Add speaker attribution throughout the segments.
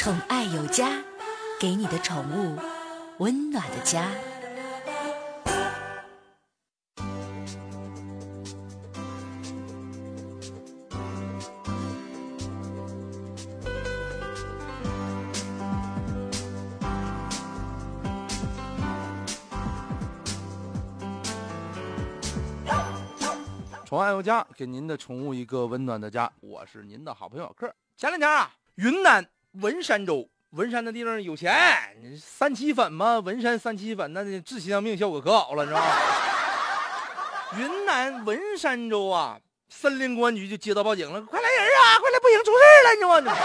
Speaker 1: 宠爱有家，给你的宠物温暖的家。
Speaker 2: 宠爱有家，给您的宠物一个温暖的家。我是您的好朋友克。前两天啊，云南文山州，文山那地方有钱，三七粉嘛，文山三七粉，那治心脏病效果可好了，你知道吗？云南文山州啊，森林公安局就接到报警了，快来人啊，快来，不行，出事了，你知道吗？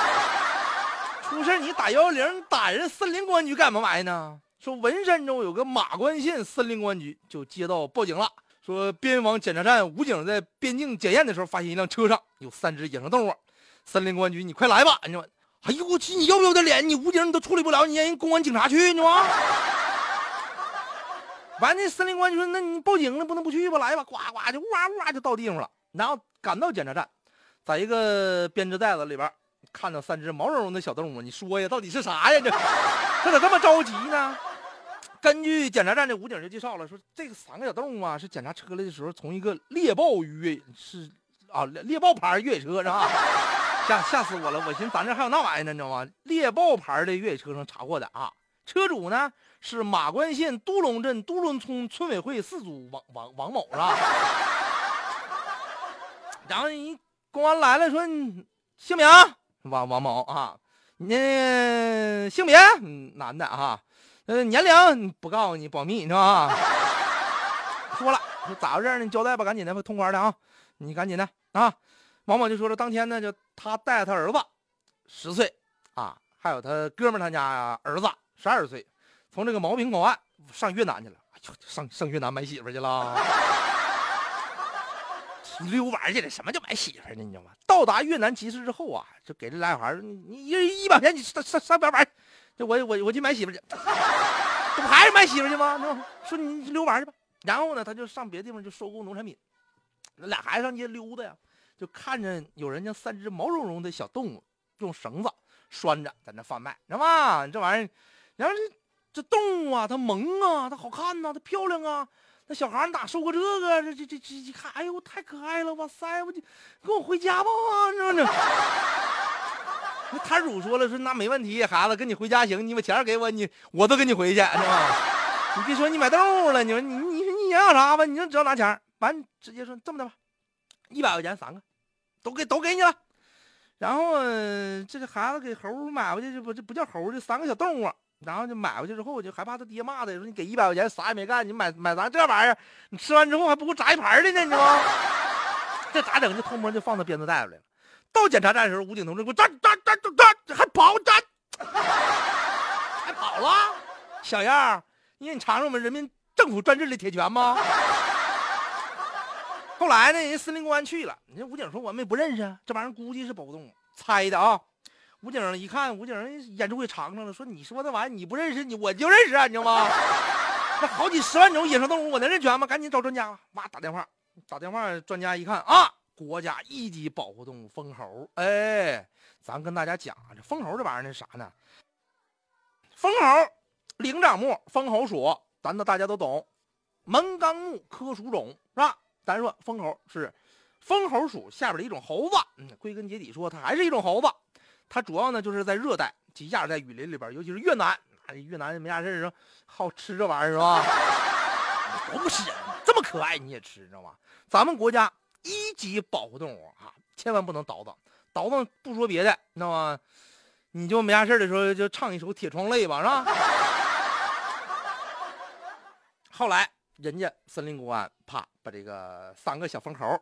Speaker 2: 出事你打幺幺零，打人森林公安局干嘛玩意呢？说文山州有个马关县森林公安局就接到报警了。说边防检查站武警在边境检验的时候，发现一辆车上有三只野生动物。森林公安局，你快来吧！你说，哎呦我去，你要不要点脸？你武警你都处理不了，你让人公安警察去，你吗？完，那森林公安局说，那你报警了，不能不去吧？来吧，呱呱就呜哇呜哇就到地方了。然后赶到检查站，在一个编织袋子里边看到三只毛茸茸的小动物。你说呀，到底是啥呀？这这咋这么着急呢？根据检查站的武警就介绍了，说这个三个小动物啊，是检查车来的时候从一个猎豹越是啊猎豹牌越野车是吧？吓吓死我了！我寻思咱这还有那玩意呢，你知道吗？猎豹牌的越野车上查获的啊。车主呢是马关县都龙镇都龙村村委会四组王王王某是吧？然后人公安来了，说姓名王王某啊，你性别男的啊。呃，年龄不告诉你，保密是吧？说了，说咋回事呢？交代吧，赶紧的吧，通关的啊！你赶紧的啊！王某就说了，当天呢，就他带他儿子十岁啊，还有他哥们他家儿子十二岁，从这个毛坪口岸上越南去了。哎呦，上上越南买媳妇去了，溜玩去了。什么叫买媳妇呢？你知道吗？到达越南集市之后啊，就给这俩小孩你你一人一百块钱，你上上上边玩。这我我我去买媳妇去，这不还是买媳妇去吗？说你溜玩去吧。然后呢，他就上别的地方就收购农产品。那俩孩子上街溜达呀，就看着有人家三只毛茸茸的小动物用绳子拴着在那贩卖，知道吗？这玩意儿，然后这这动物啊，它萌啊，它好看呐，它漂亮啊。那小孩哪受过这个？这这这这一看，哎呦，太可爱了！哇塞，我就跟我回家吧，知道吗？那摊主说了，说那没问题，孩子跟你回家行，你把钱给我，你我都跟你回去，是吧？你别说你买动物了，你说你你你想要啥吧？你就只要拿钱，完直接说这么的吧，一百块钱三个，都给都给你了。然后这个孩子给猴买回去，这不这不叫猴，这三个小动物。然后就买回去之后，就害怕他爹骂他，说你给一百块钱啥也没干，你买买咱这玩意儿，你吃完之后还不够炸一盘的呢，你知道吗？这咋整？就偷摸就放到编织袋里了。到检查站的时候，武警同志给我站站站站站，还跑站，还跑了，小样儿！你你尝尝我们人民政府专制的铁拳吗？后来呢，人森林公安去了，人家武警说我们也不认识啊，这玩意儿估计是保护动物，猜的啊。武警一看，武警眼珠也长上了，说你说那玩意你不认识，你我就认识啊，你知道吗？那好几十万种野生动物，我能认全吗？赶紧找专家吧，哇，打电话，打电话，专家一看啊。国家一级保护动物蜂猴，哎，咱跟大家讲这蜂猴这玩意儿是啥呢？蜂猴，灵长目蜂猴属，咱都大家都懂，门纲目科属种是吧？单说蜂猴是蜂猴属下边的一种猴子，嗯，归根结底说它还是一种猴子，它主要呢就是在热带及亚热带雨林里边，尤其是越南，越南没啥事儿好吃这玩意儿是吧？都不是人，这么可爱你也吃你知道吗？咱们国家。一级保护动物啊，千万不能倒腾，倒腾不说别的，你知道吗？你就没啥事的时候就唱一首《铁窗泪》吧，是吧？后来人家森林公安啪把这个三个小蜂猴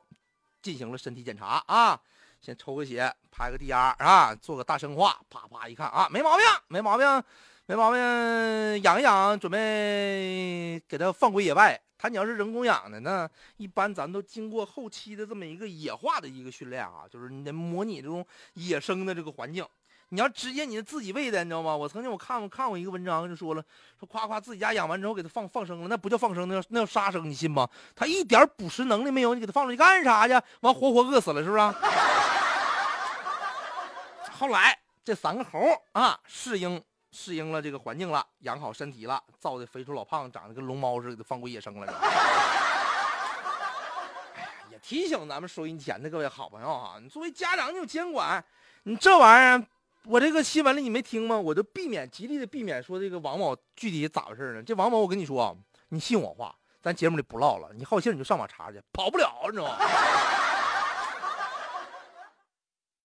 Speaker 2: 进行了身体检查啊，先抽个血，拍个 D R 啊，做个大生化，啪啪一看啊，没毛病，没毛病，没毛病，养一养，准备给它放归野外。它你要是人工养的呢，一般咱都经过后期的这么一个野化的一个训练啊，就是你得模拟这种野生的这个环境。你要直接你自己喂的，你知道吗？我曾经我看过看过一个文章，就说了，说夸夸自己家养完之后给它放放生了，那不叫放生，那叫那叫杀生，你信吗？它一点捕食能力没有，你给它放出去干啥去？完活活饿死了是不是？后来这三个猴啊，适应适应了这个环境了，养好身体了，造的肥猪老胖，长得跟龙猫似的，放归野生了。哎呀，提醒咱们收音前的各位好朋友哈，你作为家长，你有监管，你这玩意儿，我这个新闻里你没听吗？我就避免极力的避免说这个王某具体咋回事呢？这王某，我跟你说，你信我话，咱节目里不唠了，你好信你就上网查去，跑不了，你知道吗？